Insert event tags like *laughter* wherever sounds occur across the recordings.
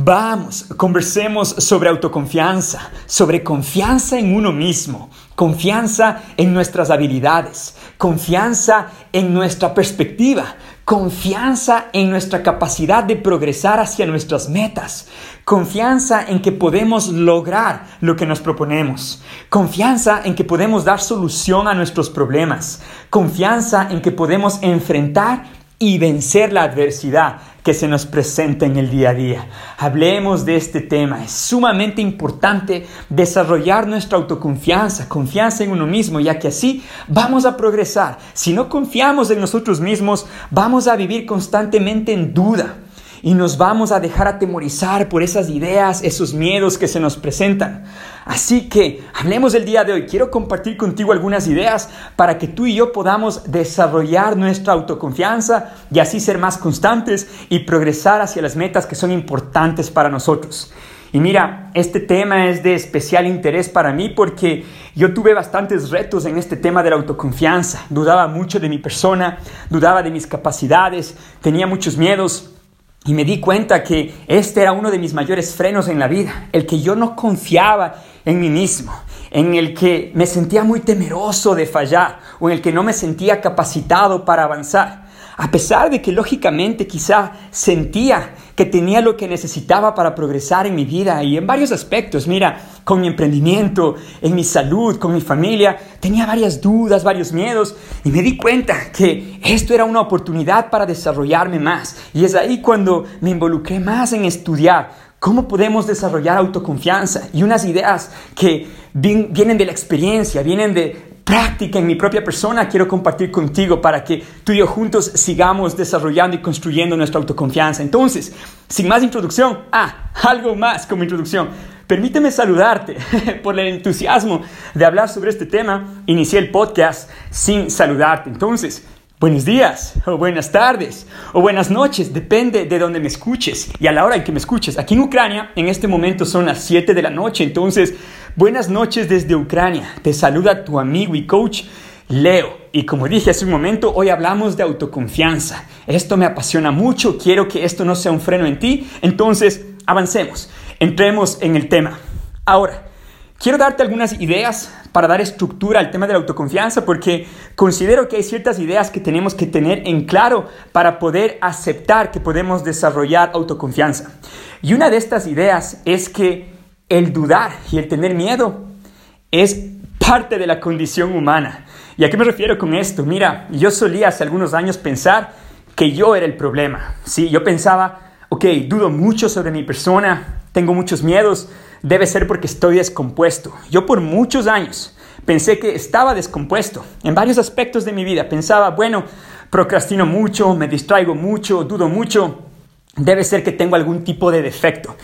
Vamos, conversemos sobre autoconfianza, sobre confianza en uno mismo, confianza en nuestras habilidades, confianza en nuestra perspectiva, confianza en nuestra capacidad de progresar hacia nuestras metas, confianza en que podemos lograr lo que nos proponemos, confianza en que podemos dar solución a nuestros problemas, confianza en que podemos enfrentar y vencer la adversidad que se nos presenta en el día a día. Hablemos de este tema. Es sumamente importante desarrollar nuestra autoconfianza, confianza en uno mismo, ya que así vamos a progresar. Si no confiamos en nosotros mismos, vamos a vivir constantemente en duda y nos vamos a dejar atemorizar por esas ideas, esos miedos que se nos presentan. Así que hablemos del día de hoy. Quiero compartir contigo algunas ideas para que tú y yo podamos desarrollar nuestra autoconfianza y así ser más constantes y progresar hacia las metas que son importantes para nosotros. Y mira, este tema es de especial interés para mí porque yo tuve bastantes retos en este tema de la autoconfianza. Dudaba mucho de mi persona, dudaba de mis capacidades, tenía muchos miedos. Y me di cuenta que este era uno de mis mayores frenos en la vida, el que yo no confiaba en mí mismo, en el que me sentía muy temeroso de fallar o en el que no me sentía capacitado para avanzar. A pesar de que lógicamente quizá sentía que tenía lo que necesitaba para progresar en mi vida y en varios aspectos, mira, con mi emprendimiento, en mi salud, con mi familia, tenía varias dudas, varios miedos y me di cuenta que esto era una oportunidad para desarrollarme más. Y es ahí cuando me involucré más en estudiar cómo podemos desarrollar autoconfianza y unas ideas que vienen de la experiencia, vienen de práctica en mi propia persona quiero compartir contigo para que tú y yo juntos sigamos desarrollando y construyendo nuestra autoconfianza. Entonces, sin más introducción, ah, algo más como introducción. Permíteme saludarte *laughs* por el entusiasmo de hablar sobre este tema. Inicié el podcast sin saludarte. Entonces, Buenos días, o buenas tardes, o buenas noches, depende de donde me escuches y a la hora en que me escuches. Aquí en Ucrania, en este momento son las 7 de la noche, entonces, buenas noches desde Ucrania. Te saluda tu amigo y coach Leo. Y como dije hace un momento, hoy hablamos de autoconfianza. Esto me apasiona mucho, quiero que esto no sea un freno en ti, entonces, avancemos, entremos en el tema. Ahora, Quiero darte algunas ideas para dar estructura al tema de la autoconfianza porque considero que hay ciertas ideas que tenemos que tener en claro para poder aceptar que podemos desarrollar autoconfianza. Y una de estas ideas es que el dudar y el tener miedo es parte de la condición humana. ¿Y a qué me refiero con esto? Mira, yo solía hace algunos años pensar que yo era el problema. Sí, yo pensaba, ok, dudo mucho sobre mi persona, tengo muchos miedos, debe ser porque estoy descompuesto. Yo por muchos años pensé que estaba descompuesto en varios aspectos de mi vida. Pensaba, bueno, procrastino mucho, me distraigo mucho, dudo mucho, debe ser que tengo algún tipo de defecto.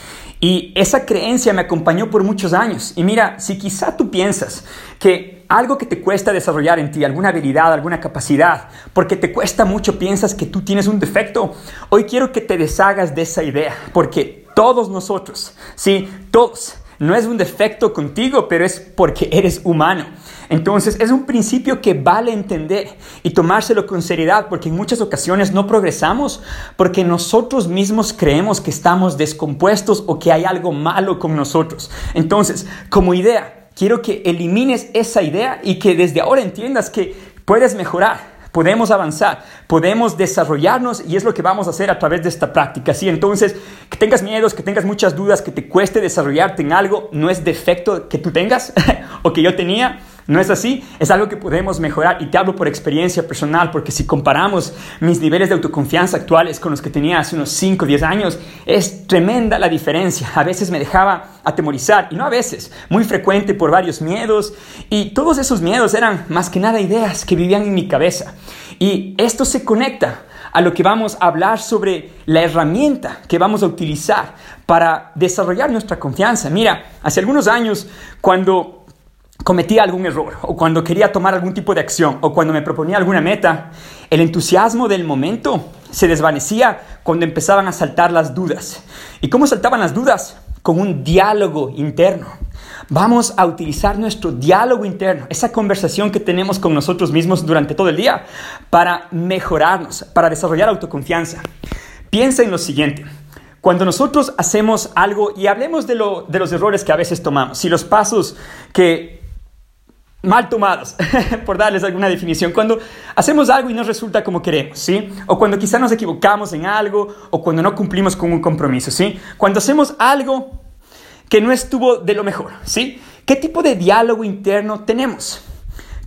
Y esa creencia me acompañó por muchos años. Y mira, si quizá tú piensas que algo que te cuesta desarrollar en ti, alguna habilidad, alguna capacidad, porque te cuesta mucho, piensas que tú tienes un defecto, hoy quiero que te deshagas de esa idea, porque todos nosotros, sí, todos. No es un defecto contigo, pero es porque eres humano. Entonces es un principio que vale entender y tomárselo con seriedad porque en muchas ocasiones no progresamos porque nosotros mismos creemos que estamos descompuestos o que hay algo malo con nosotros. Entonces, como idea, quiero que elimines esa idea y que desde ahora entiendas que puedes mejorar podemos avanzar, podemos desarrollarnos y es lo que vamos a hacer a través de esta práctica. ¿sí? Entonces, que tengas miedos, que tengas muchas dudas, que te cueste desarrollarte en algo, no es defecto que tú tengas *laughs* o que yo tenía no es así, es algo que podemos mejorar y te hablo por experiencia personal porque si comparamos mis niveles de autoconfianza actuales con los que tenía hace unos 5 o 10 años, es tremenda la diferencia. A veces me dejaba atemorizar y no a veces, muy frecuente por varios miedos y todos esos miedos eran más que nada ideas que vivían en mi cabeza. Y esto se conecta a lo que vamos a hablar sobre la herramienta que vamos a utilizar para desarrollar nuestra confianza. Mira, hace algunos años cuando cometía algún error o cuando quería tomar algún tipo de acción o cuando me proponía alguna meta, el entusiasmo del momento se desvanecía cuando empezaban a saltar las dudas. ¿Y cómo saltaban las dudas? Con un diálogo interno. Vamos a utilizar nuestro diálogo interno, esa conversación que tenemos con nosotros mismos durante todo el día, para mejorarnos, para desarrollar autoconfianza. Piensa en lo siguiente. cuando nosotros hacemos algo, y hablemos de, lo, de los errores que a veces tomamos, si los pasos que mal tomados, *laughs* por darles alguna definición, cuando hacemos algo y no resulta como queremos, ¿sí? O cuando quizá nos equivocamos en algo, o cuando no cumplimos con un compromiso, ¿sí? Cuando hacemos algo que no estuvo de lo mejor, ¿sí? ¿Qué tipo de diálogo interno tenemos?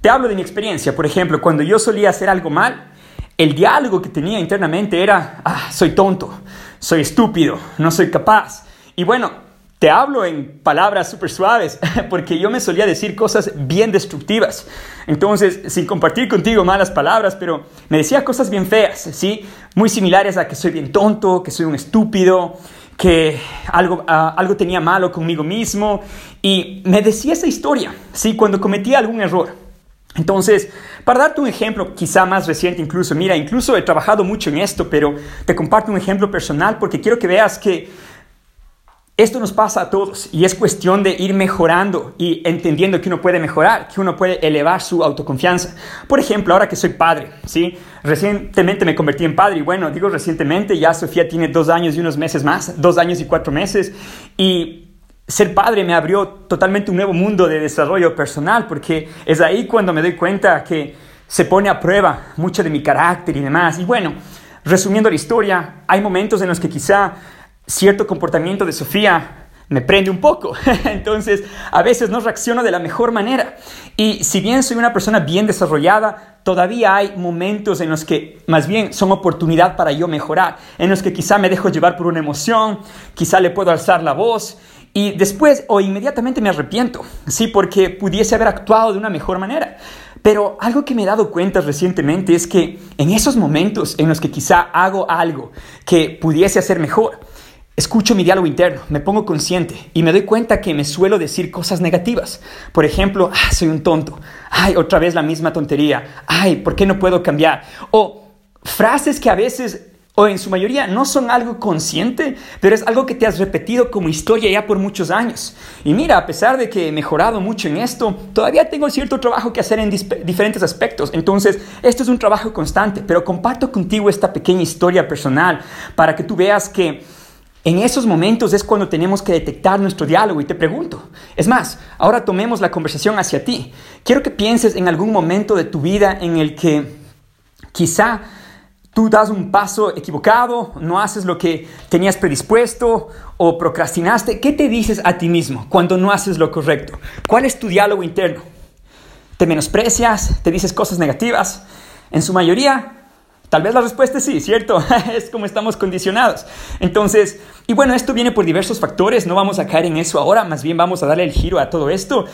Te hablo de mi experiencia, por ejemplo, cuando yo solía hacer algo mal, el diálogo que tenía internamente era, ah, soy tonto, soy estúpido, no soy capaz. Y bueno, te hablo en palabras súper suaves, *laughs* porque yo me solía decir cosas bien destructivas. Entonces, sin compartir contigo malas palabras, pero me decía cosas bien feas, ¿sí? Muy similares a que soy bien tonto, que soy un estúpido, que algo, ah, algo tenía malo conmigo mismo. Y me decía esa historia, ¿sí? Cuando cometía algún error. Entonces, para darte un ejemplo, quizá más reciente incluso, mira, incluso he trabajado mucho en esto, pero te comparto un ejemplo personal porque quiero que veas que esto nos pasa a todos y es cuestión de ir mejorando y entendiendo que uno puede mejorar, que uno puede elevar su autoconfianza. Por ejemplo, ahora que soy padre, ¿sí? Recientemente me convertí en padre y bueno, digo recientemente, ya Sofía tiene dos años y unos meses más, dos años y cuatro meses y ser padre me abrió totalmente un nuevo mundo de desarrollo personal, porque es ahí cuando me doy cuenta que se pone a prueba mucho de mi carácter y demás. Y bueno, resumiendo la historia, hay momentos en los que quizá cierto comportamiento de Sofía me prende un poco. *laughs* Entonces, a veces no reacciono de la mejor manera. Y si bien soy una persona bien desarrollada, todavía hay momentos en los que más bien son oportunidad para yo mejorar, en los que quizá me dejo llevar por una emoción, quizá le puedo alzar la voz y después o inmediatamente me arrepiento, sí, porque pudiese haber actuado de una mejor manera. Pero algo que me he dado cuenta recientemente es que en esos momentos en los que quizá hago algo que pudiese hacer mejor, escucho mi diálogo interno, me pongo consciente y me doy cuenta que me suelo decir cosas negativas. Por ejemplo, ah, soy un tonto. Ay, otra vez la misma tontería. Ay, ¿por qué no puedo cambiar? O frases que a veces o en su mayoría no son algo consciente, pero es algo que te has repetido como historia ya por muchos años. Y mira, a pesar de que he mejorado mucho en esto, todavía tengo cierto trabajo que hacer en diferentes aspectos. Entonces, esto es un trabajo constante, pero comparto contigo esta pequeña historia personal para que tú veas que en esos momentos es cuando tenemos que detectar nuestro diálogo y te pregunto, es más, ahora tomemos la conversación hacia ti. Quiero que pienses en algún momento de tu vida en el que quizá tú das un paso equivocado, no haces lo que tenías predispuesto o procrastinaste, ¿qué te dices a ti mismo cuando no haces lo correcto? ¿Cuál es tu diálogo interno? ¿Te menosprecias? ¿Te dices cosas negativas? En su mayoría, tal vez la respuesta es sí, ¿cierto? *laughs* es como estamos condicionados. Entonces, y bueno, esto viene por diversos factores, no vamos a caer en eso ahora, más bien vamos a darle el giro a todo esto.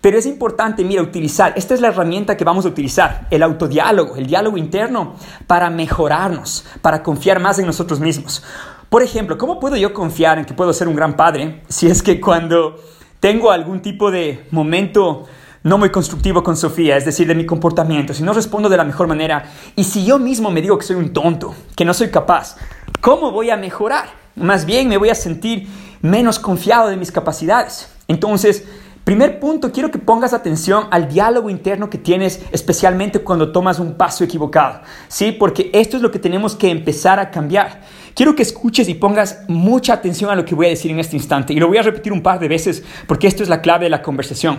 Pero es importante, mira, utilizar, esta es la herramienta que vamos a utilizar, el autodiálogo, el diálogo interno, para mejorarnos, para confiar más en nosotros mismos. Por ejemplo, ¿cómo puedo yo confiar en que puedo ser un gran padre si es que cuando tengo algún tipo de momento no muy constructivo con Sofía, es decir, de mi comportamiento, si no respondo de la mejor manera y si yo mismo me digo que soy un tonto, que no soy capaz, ¿cómo voy a mejorar? Más bien me voy a sentir menos confiado de mis capacidades. Entonces, Primer punto, quiero que pongas atención al diálogo interno que tienes, especialmente cuando tomas un paso equivocado, ¿sí? Porque esto es lo que tenemos que empezar a cambiar. Quiero que escuches y pongas mucha atención a lo que voy a decir en este instante. Y lo voy a repetir un par de veces porque esto es la clave de la conversación.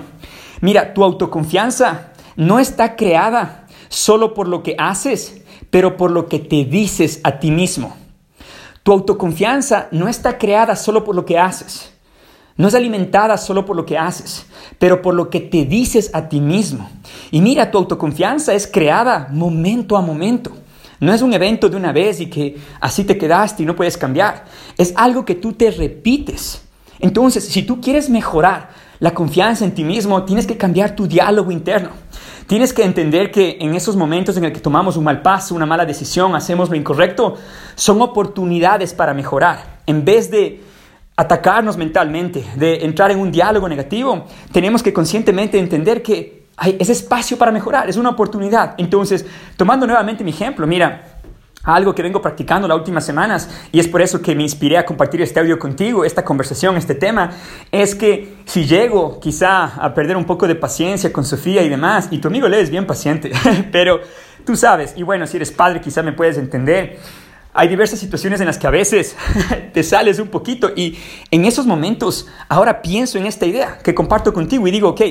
Mira, tu autoconfianza no está creada solo por lo que haces, pero por lo que te dices a ti mismo. Tu autoconfianza no está creada solo por lo que haces no es alimentada solo por lo que haces, pero por lo que te dices a ti mismo. Y mira, tu autoconfianza es creada momento a momento. No es un evento de una vez y que así te quedaste y no puedes cambiar. Es algo que tú te repites. Entonces, si tú quieres mejorar la confianza en ti mismo, tienes que cambiar tu diálogo interno. Tienes que entender que en esos momentos en el que tomamos un mal paso, una mala decisión, hacemos lo incorrecto, son oportunidades para mejorar. En vez de atacarnos mentalmente, de entrar en un diálogo negativo, tenemos que conscientemente entender que hay ese espacio para mejorar, es una oportunidad. Entonces, tomando nuevamente mi ejemplo, mira, algo que vengo practicando las últimas semanas y es por eso que me inspiré a compartir este audio contigo, esta conversación, este tema, es que si llego quizá a perder un poco de paciencia con Sofía y demás, y tu amigo le es bien paciente, *laughs* pero tú sabes, y bueno, si eres padre quizá me puedes entender, hay diversas situaciones en las que a veces *laughs* te sales un poquito y en esos momentos ahora pienso en esta idea que comparto contigo y digo, ok,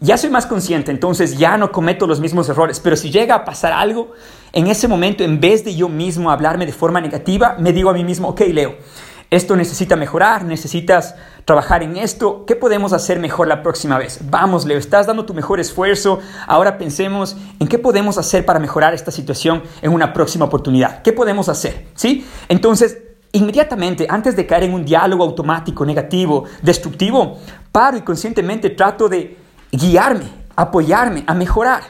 ya soy más consciente, entonces ya no cometo los mismos errores, pero si llega a pasar algo, en ese momento, en vez de yo mismo hablarme de forma negativa, me digo a mí mismo, ok, Leo, esto necesita mejorar, necesitas trabajar en esto, ¿qué podemos hacer mejor la próxima vez? Vamos, Leo, estás dando tu mejor esfuerzo, ahora pensemos en qué podemos hacer para mejorar esta situación en una próxima oportunidad. ¿Qué podemos hacer? ¿Sí? Entonces, inmediatamente, antes de caer en un diálogo automático, negativo, destructivo, paro y conscientemente trato de guiarme, apoyarme, a mejorar.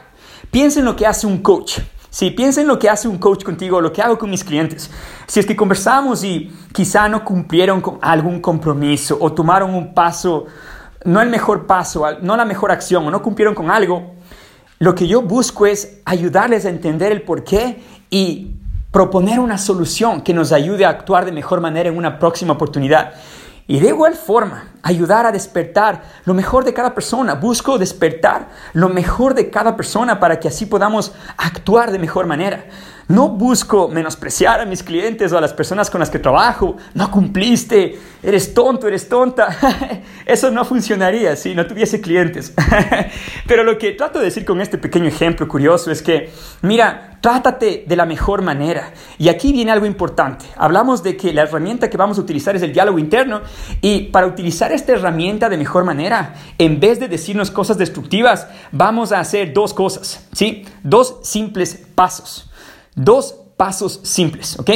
Piensa en lo que hace un coach. Sí, piensa en lo que hace un coach contigo, lo que hago con mis clientes. Si es que conversamos y quizá no cumplieron con algún compromiso o tomaron un paso, no el mejor paso, no la mejor acción o no cumplieron con algo, lo que yo busco es ayudarles a entender el por qué y proponer una solución que nos ayude a actuar de mejor manera en una próxima oportunidad. Y de igual forma, ayudar a despertar lo mejor de cada persona. Busco despertar lo mejor de cada persona para que así podamos actuar de mejor manera. No busco menospreciar a mis clientes o a las personas con las que trabajo. No cumpliste, eres tonto, eres tonta. *laughs* Eso no funcionaría si no tuviese clientes. *laughs* Pero lo que trato de decir con este pequeño ejemplo curioso es que, mira, trátate de la mejor manera. Y aquí viene algo importante. Hablamos de que la herramienta que vamos a utilizar es el diálogo interno. Y para utilizar esta herramienta de mejor manera, en vez de decirnos cosas destructivas, vamos a hacer dos cosas, ¿sí? Dos simples pasos. Dos pasos simples, ¿ok?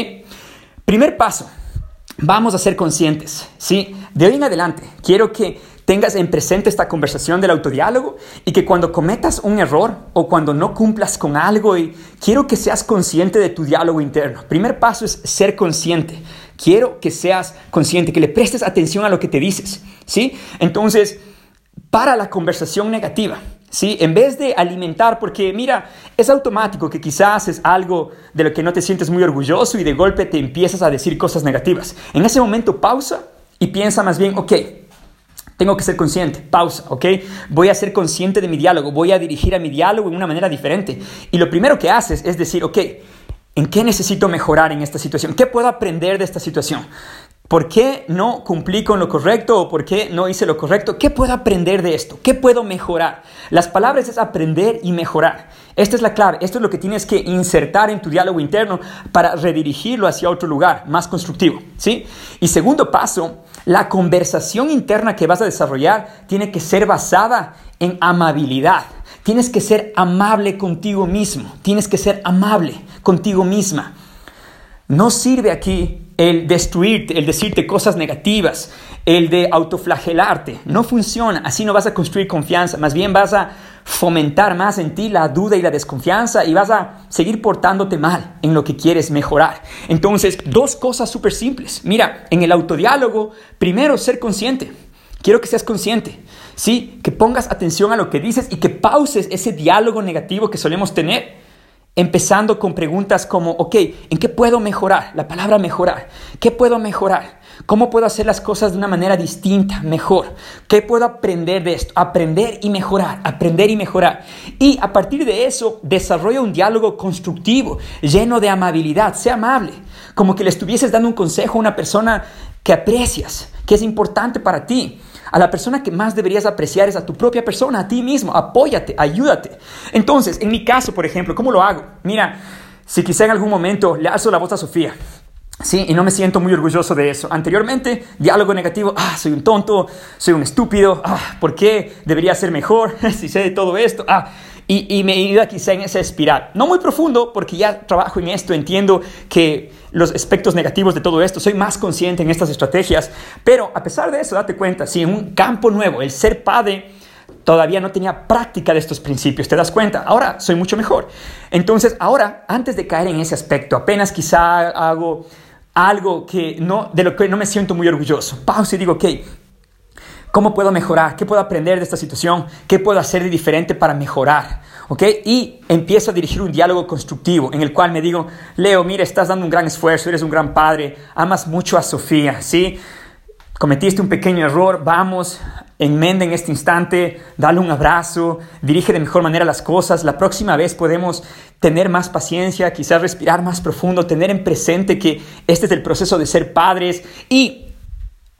Primer paso, vamos a ser conscientes, ¿sí? De hoy en adelante, quiero que tengas en presente esta conversación del autodiálogo y que cuando cometas un error o cuando no cumplas con algo, y quiero que seas consciente de tu diálogo interno. Primer paso es ser consciente. Quiero que seas consciente, que le prestes atención a lo que te dices, ¿sí? Entonces, para la conversación negativa, ¿sí? En vez de alimentar, porque mira, es automático que quizás es algo de lo que no te sientes muy orgulloso y de golpe te empiezas a decir cosas negativas. En ese momento pausa y piensa más bien, ok, tengo que ser consciente, pausa, ¿ok? Voy a ser consciente de mi diálogo, voy a dirigir a mi diálogo de una manera diferente. Y lo primero que haces es decir, ok, ¿en qué necesito mejorar en esta situación? ¿Qué puedo aprender de esta situación? ¿Por qué no cumplí con lo correcto o por qué no hice lo correcto? ¿Qué puedo aprender de esto? ¿Qué puedo mejorar? Las palabras es aprender y mejorar. Esta es la clave. Esto es lo que tienes que insertar en tu diálogo interno para redirigirlo hacia otro lugar más constructivo. ¿sí? Y segundo paso, la conversación interna que vas a desarrollar tiene que ser basada en amabilidad. Tienes que ser amable contigo mismo. Tienes que ser amable contigo misma. No sirve aquí el destruirte, el decirte cosas negativas, el de autoflagelarte. No funciona. Así no vas a construir confianza. Más bien vas a fomentar más en ti la duda y la desconfianza y vas a seguir portándote mal en lo que quieres mejorar. Entonces, dos cosas súper simples. Mira, en el autodiálogo, primero ser consciente. Quiero que seas consciente, ¿sí? Que pongas atención a lo que dices y que pauses ese diálogo negativo que solemos tener empezando con preguntas como, ok, ¿en qué puedo mejorar? La palabra mejorar. ¿Qué puedo mejorar? ¿Cómo puedo hacer las cosas de una manera distinta, mejor? ¿Qué puedo aprender de esto? Aprender y mejorar, aprender y mejorar. Y a partir de eso, desarrolla un diálogo constructivo, lleno de amabilidad. Sea amable, como que le estuvieses dando un consejo a una persona que aprecias, que es importante para ti. A la persona que más deberías apreciar es a tu propia persona, a ti mismo. Apóyate, ayúdate. Entonces, en mi caso, por ejemplo, ¿cómo lo hago? Mira, si quizá en algún momento le alzo la voz a Sofía, Sí, y no me siento muy orgulloso de eso. Anteriormente, diálogo negativo, ah, soy un tonto, soy un estúpido, ah, ¿por qué debería ser mejor *laughs* si sé de todo esto? Ah, y, y me iba quizá en esa espiral. No muy profundo, porque ya trabajo en esto, entiendo que los aspectos negativos de todo esto, soy más consciente en estas estrategias, pero a pesar de eso, date cuenta, si en un campo nuevo, el ser padre, todavía no tenía práctica de estos principios, ¿te das cuenta? Ahora soy mucho mejor. Entonces, ahora, antes de caer en ese aspecto, apenas quizá hago algo que no, de lo que no me siento muy orgulloso, pausa y digo, ok, ¿Cómo puedo mejorar? ¿Qué puedo aprender de esta situación? ¿Qué puedo hacer de diferente para mejorar? ¿Ok? Y empiezo a dirigir un diálogo constructivo en el cual me digo, Leo, mira, estás dando un gran esfuerzo, eres un gran padre, amas mucho a Sofía, ¿sí? Cometiste un pequeño error, vamos, enmenda en este instante, dale un abrazo, dirige de mejor manera las cosas. La próxima vez podemos tener más paciencia, quizás respirar más profundo, tener en presente que este es el proceso de ser padres y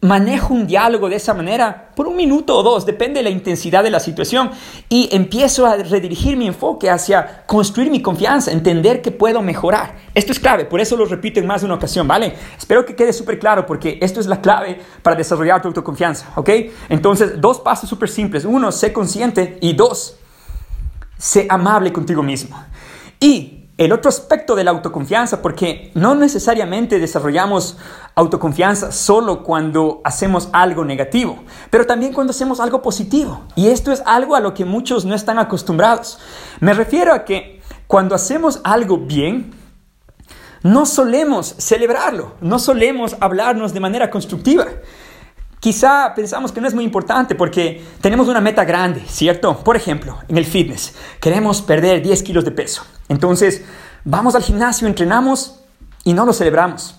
manejo un diálogo de esa manera por un minuto o dos, depende de la intensidad de la situación, y empiezo a redirigir mi enfoque hacia construir mi confianza, entender que puedo mejorar. Esto es clave, por eso lo repito en más de una ocasión, ¿vale? Espero que quede súper claro porque esto es la clave para desarrollar tu autoconfianza, ¿ok? Entonces, dos pasos súper simples. Uno, sé consciente y dos, sé amable contigo mismo. Y el otro aspecto de la autoconfianza, porque no necesariamente desarrollamos autoconfianza solo cuando hacemos algo negativo, pero también cuando hacemos algo positivo. Y esto es algo a lo que muchos no están acostumbrados. Me refiero a que cuando hacemos algo bien, no solemos celebrarlo, no solemos hablarnos de manera constructiva. Quizá pensamos que no es muy importante porque tenemos una meta grande, ¿cierto? Por ejemplo, en el fitness, queremos perder 10 kilos de peso. Entonces, vamos al gimnasio, entrenamos y no lo celebramos.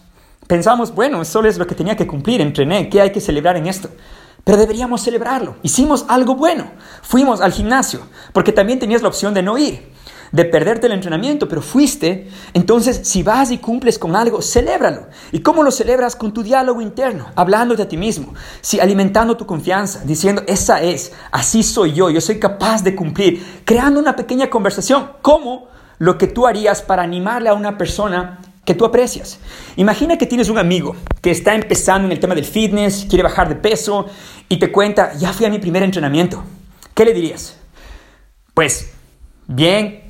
Pensamos, bueno, eso es lo que tenía que cumplir, entrené, ¿qué hay que celebrar en esto? Pero deberíamos celebrarlo. Hicimos algo bueno. Fuimos al gimnasio, porque también tenías la opción de no ir de perderte el entrenamiento, pero fuiste, entonces si vas y cumples con algo, celébralo. ¿Y cómo lo celebras? Con tu diálogo interno, hablándote a ti mismo, si alimentando tu confianza, diciendo, esa es, así soy yo, yo soy capaz de cumplir, creando una pequeña conversación, como lo que tú harías para animarle a una persona que tú aprecias. Imagina que tienes un amigo que está empezando en el tema del fitness, quiere bajar de peso y te cuenta, ya fui a mi primer entrenamiento. ¿Qué le dirías? Pues, bien,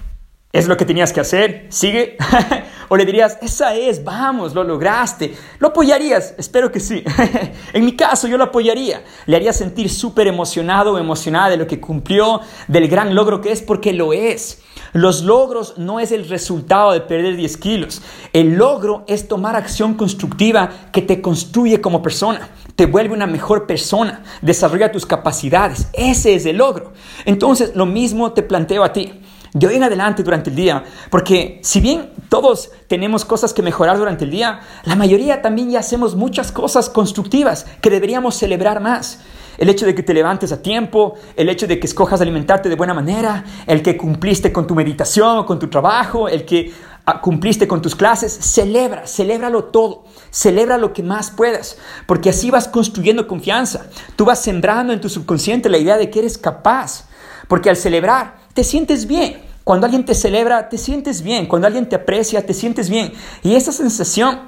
¿Es lo que tenías que hacer? ¿Sigue? *laughs* o le dirías, esa es, vamos, lo lograste. ¿Lo apoyarías? Espero que sí. *laughs* en mi caso, yo lo apoyaría. Le haría sentir súper emocionado o emocionada de lo que cumplió, del gran logro que es, porque lo es. Los logros no es el resultado de perder 10 kilos. El logro es tomar acción constructiva que te construye como persona, te vuelve una mejor persona, desarrolla tus capacidades. Ese es el logro. Entonces, lo mismo te planteo a ti de hoy en adelante durante el día, porque si bien todos tenemos cosas que mejorar durante el día, la mayoría también ya hacemos muchas cosas constructivas que deberíamos celebrar más. El hecho de que te levantes a tiempo, el hecho de que escojas alimentarte de buena manera, el que cumpliste con tu meditación o con tu trabajo, el que ah, cumpliste con tus clases, celebra, celébralo todo, celebra lo que más puedas, porque así vas construyendo confianza, tú vas sembrando en tu subconsciente la idea de que eres capaz, porque al celebrar te sientes bien. Cuando alguien te celebra, te sientes bien. Cuando alguien te aprecia, te sientes bien. Y esa sensación,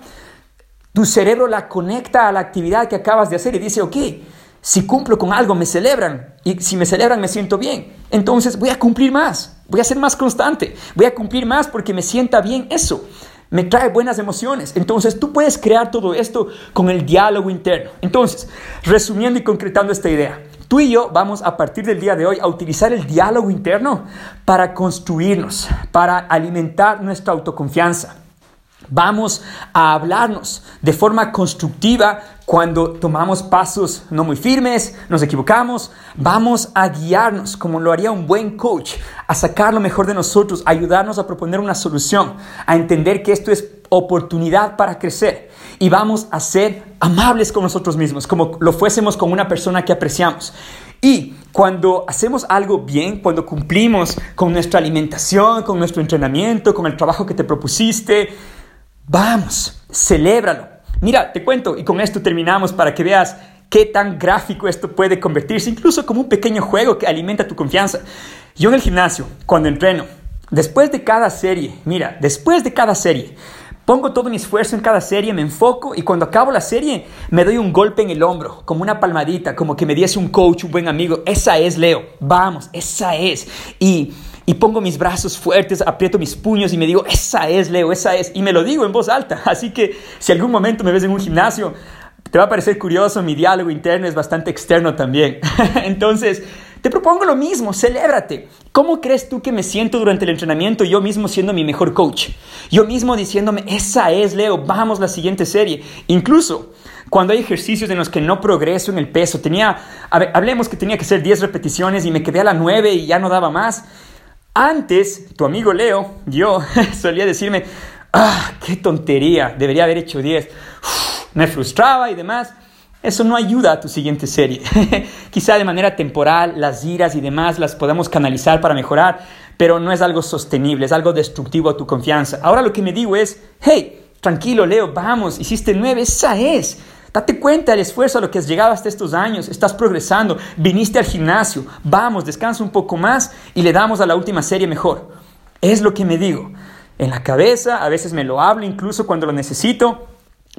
tu cerebro la conecta a la actividad que acabas de hacer y dice, ok, si cumplo con algo, me celebran. Y si me celebran, me siento bien. Entonces voy a cumplir más. Voy a ser más constante. Voy a cumplir más porque me sienta bien eso. Me trae buenas emociones. Entonces tú puedes crear todo esto con el diálogo interno. Entonces, resumiendo y concretando esta idea. Tú y yo vamos a partir del día de hoy a utilizar el diálogo interno para construirnos, para alimentar nuestra autoconfianza. Vamos a hablarnos de forma constructiva cuando tomamos pasos no muy firmes, nos equivocamos. Vamos a guiarnos como lo haría un buen coach, a sacar lo mejor de nosotros, a ayudarnos a proponer una solución, a entender que esto es oportunidad para crecer y vamos a ser amables con nosotros mismos, como lo fuésemos con una persona que apreciamos. Y cuando hacemos algo bien, cuando cumplimos con nuestra alimentación, con nuestro entrenamiento, con el trabajo que te propusiste, vamos, celébralo. Mira, te cuento y con esto terminamos para que veas qué tan gráfico esto puede convertirse, incluso como un pequeño juego que alimenta tu confianza. Yo en el gimnasio, cuando entreno, después de cada serie, mira, después de cada serie, Pongo todo mi esfuerzo en cada serie, me enfoco y cuando acabo la serie me doy un golpe en el hombro, como una palmadita, como que me diese un coach, un buen amigo. Esa es, Leo. Vamos, esa es. Y, y pongo mis brazos fuertes, aprieto mis puños y me digo, esa es, Leo, esa es. Y me lo digo en voz alta. *laughs* Así que si algún momento me ves en un gimnasio, te va a parecer curioso, mi diálogo interno es bastante externo también. *laughs* Entonces, te propongo lo mismo, celébrate. ¿Cómo crees tú que me siento durante el entrenamiento yo mismo siendo mi mejor coach? Yo mismo diciéndome, esa es, Leo, vamos la siguiente serie. Incluso cuando hay ejercicios en los que no progreso en el peso, tenía, hablemos que tenía que hacer 10 repeticiones y me quedé a la 9 y ya no daba más. Antes, tu amigo Leo, yo, *laughs* solía decirme, ah, qué tontería, debería haber hecho 10. me frustraba y demás. Eso no ayuda a tu siguiente serie. *laughs* Quizá de manera temporal las iras y demás las podemos canalizar para mejorar, pero no es algo sostenible, es algo destructivo a tu confianza. Ahora lo que me digo es, hey, tranquilo Leo, vamos, hiciste nueve, esa es. Date cuenta del esfuerzo a lo que has llegado hasta estos años, estás progresando, viniste al gimnasio, vamos, descansa un poco más y le damos a la última serie mejor. Es lo que me digo. En la cabeza, a veces me lo hablo incluso cuando lo necesito,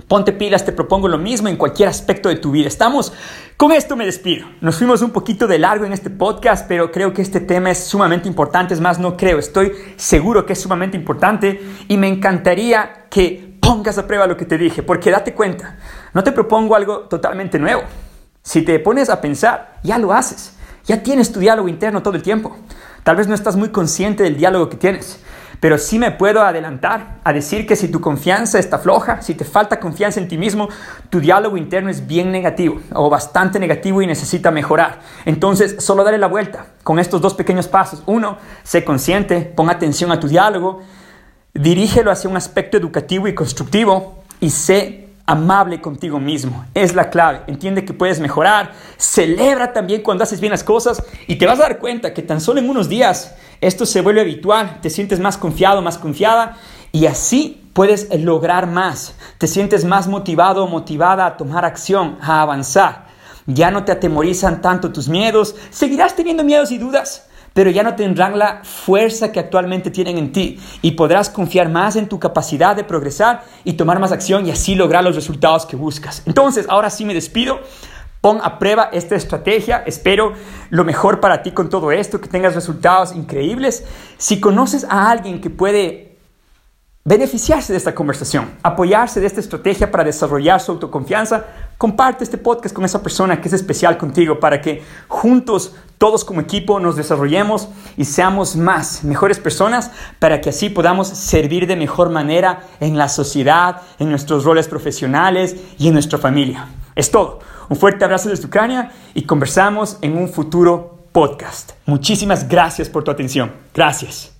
Ponte pilas, te propongo lo mismo en cualquier aspecto de tu vida. Estamos, con esto me despido. Nos fuimos un poquito de largo en este podcast, pero creo que este tema es sumamente importante. Es más, no creo, estoy seguro que es sumamente importante y me encantaría que pongas a prueba lo que te dije, porque date cuenta, no te propongo algo totalmente nuevo. Si te pones a pensar, ya lo haces. Ya tienes tu diálogo interno todo el tiempo. Tal vez no estás muy consciente del diálogo que tienes. Pero sí me puedo adelantar a decir que si tu confianza está floja, si te falta confianza en ti mismo, tu diálogo interno es bien negativo o bastante negativo y necesita mejorar. Entonces, solo dale la vuelta con estos dos pequeños pasos. Uno, sé consciente, pon atención a tu diálogo, dirígelo hacia un aspecto educativo y constructivo y sé amable contigo mismo. Es la clave. Entiende que puedes mejorar. Celebra también cuando haces bien las cosas y te vas a dar cuenta que tan solo en unos días esto se vuelve habitual. Te sientes más confiado, más confiada y así puedes lograr más. Te sientes más motivado motivada a tomar acción, a avanzar. Ya no te atemorizan tanto tus miedos. Seguirás teniendo miedos y dudas pero ya no tendrán la fuerza que actualmente tienen en ti y podrás confiar más en tu capacidad de progresar y tomar más acción y así lograr los resultados que buscas. Entonces, ahora sí me despido. Pon a prueba esta estrategia. Espero lo mejor para ti con todo esto, que tengas resultados increíbles. Si conoces a alguien que puede beneficiarse de esta conversación, apoyarse de esta estrategia para desarrollar su autoconfianza, comparte este podcast con esa persona que es especial contigo para que juntos, todos como equipo, nos desarrollemos y seamos más, mejores personas para que así podamos servir de mejor manera en la sociedad, en nuestros roles profesionales y en nuestra familia. Es todo. Un fuerte abrazo desde Ucrania y conversamos en un futuro podcast. Muchísimas gracias por tu atención. Gracias.